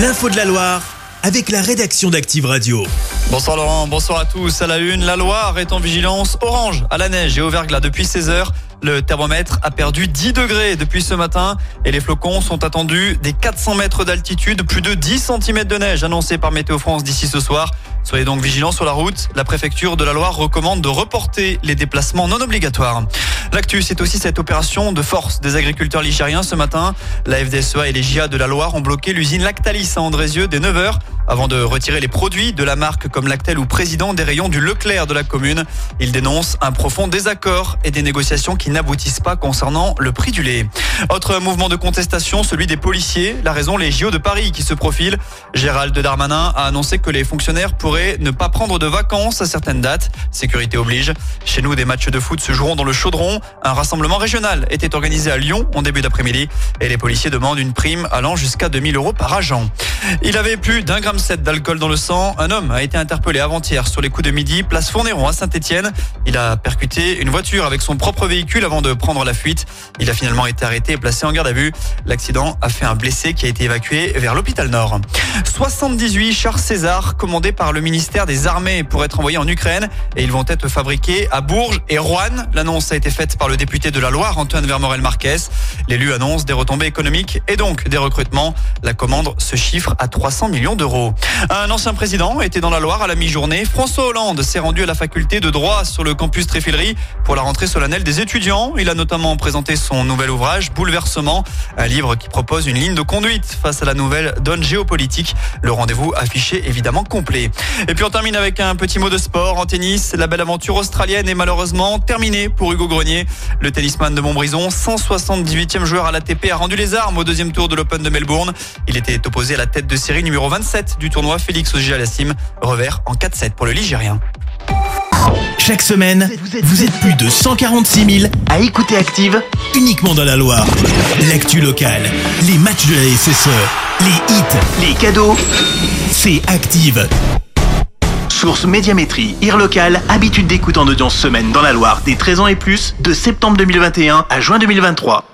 L'info de la Loire avec la rédaction d'Active Radio. Bonsoir Laurent, bonsoir à tous. À la une, la Loire est en vigilance orange à la neige et au verglas depuis 16 heures. Le thermomètre a perdu 10 degrés depuis ce matin et les flocons sont attendus des 400 mètres d'altitude, plus de 10 cm de neige annoncés par Météo France d'ici ce soir. Soyez donc vigilants sur la route. La préfecture de la Loire recommande de reporter les déplacements non obligatoires. L'actu, c'est aussi cette opération de force des agriculteurs ligériens ce matin. La FDSEA et les JA de la Loire ont bloqué l'usine Lactalis à Andrézieux dès 9h avant de retirer les produits de la marque comme Lactel ou président des rayons du Leclerc de la commune. Ils dénoncent un profond désaccord et des négociations qui n'aboutissent pas concernant le prix du lait. Autre mouvement de contestation, celui des policiers. La raison, les JO de Paris qui se profilent. Gérald Darmanin a annoncé que les fonctionnaires pourraient ne pas prendre de vacances à certaines dates. Sécurité oblige. Chez nous, des matchs de foot se joueront dans le chaudron. Un rassemblement régional était organisé à Lyon en début d'après-midi et les policiers demandent une prime allant jusqu'à 2000 euros par agent. Il avait plus d'un gramme sept d'alcool dans le sang. Un homme a été interpellé avant-hier sur les coups de midi, place Fournéron à Saint-Etienne. Il a percuté une voiture avec son propre véhicule avant de prendre la fuite. Il a finalement été arrêté et placé en garde à vue. L'accident a fait un blessé qui a été évacué vers l'hôpital Nord. 78 chars César commandés par le ministère des Armées pour être envoyés en Ukraine et ils vont être fabriqués à Bourges et Rouen. L'annonce a été faite par le député de la Loire, Antoine Vermorel Marquez. L'élu annonce des retombées économiques et donc des recrutements. La commande se chiffre à 300 millions d'euros. Un ancien président était dans la Loire à la mi-journée. François Hollande s'est rendu à la faculté de droit sur le campus Tréfilerie pour la rentrée solennelle des étudiants. Il a notamment présenté son nouvel ouvrage Bouleversement, un livre qui propose une ligne de conduite face à la nouvelle donne géopolitique. Le rendez-vous affiché évidemment complet. Et puis on termine avec un petit mot de sport en tennis. La belle aventure australienne est malheureusement terminée pour Hugo Grenier. Le tennisman de Montbrison, 178e joueur à l'ATP, a rendu les armes au deuxième tour de l'Open de Melbourne. Il était opposé à la tête de série numéro 27 du tournoi Félix Auger-Aliassime. Revers en 4-7 pour le Ligérien. Chaque semaine, vous êtes plus de 146 000 à écouter Active uniquement dans la Loire. L'actu locale, les matchs de la SSE, les hits, les cadeaux, c'est Active. Source Médiamétrie, IR local, habitude d'écoute en audience semaine dans la Loire des 13 ans et plus, de septembre 2021 à juin 2023.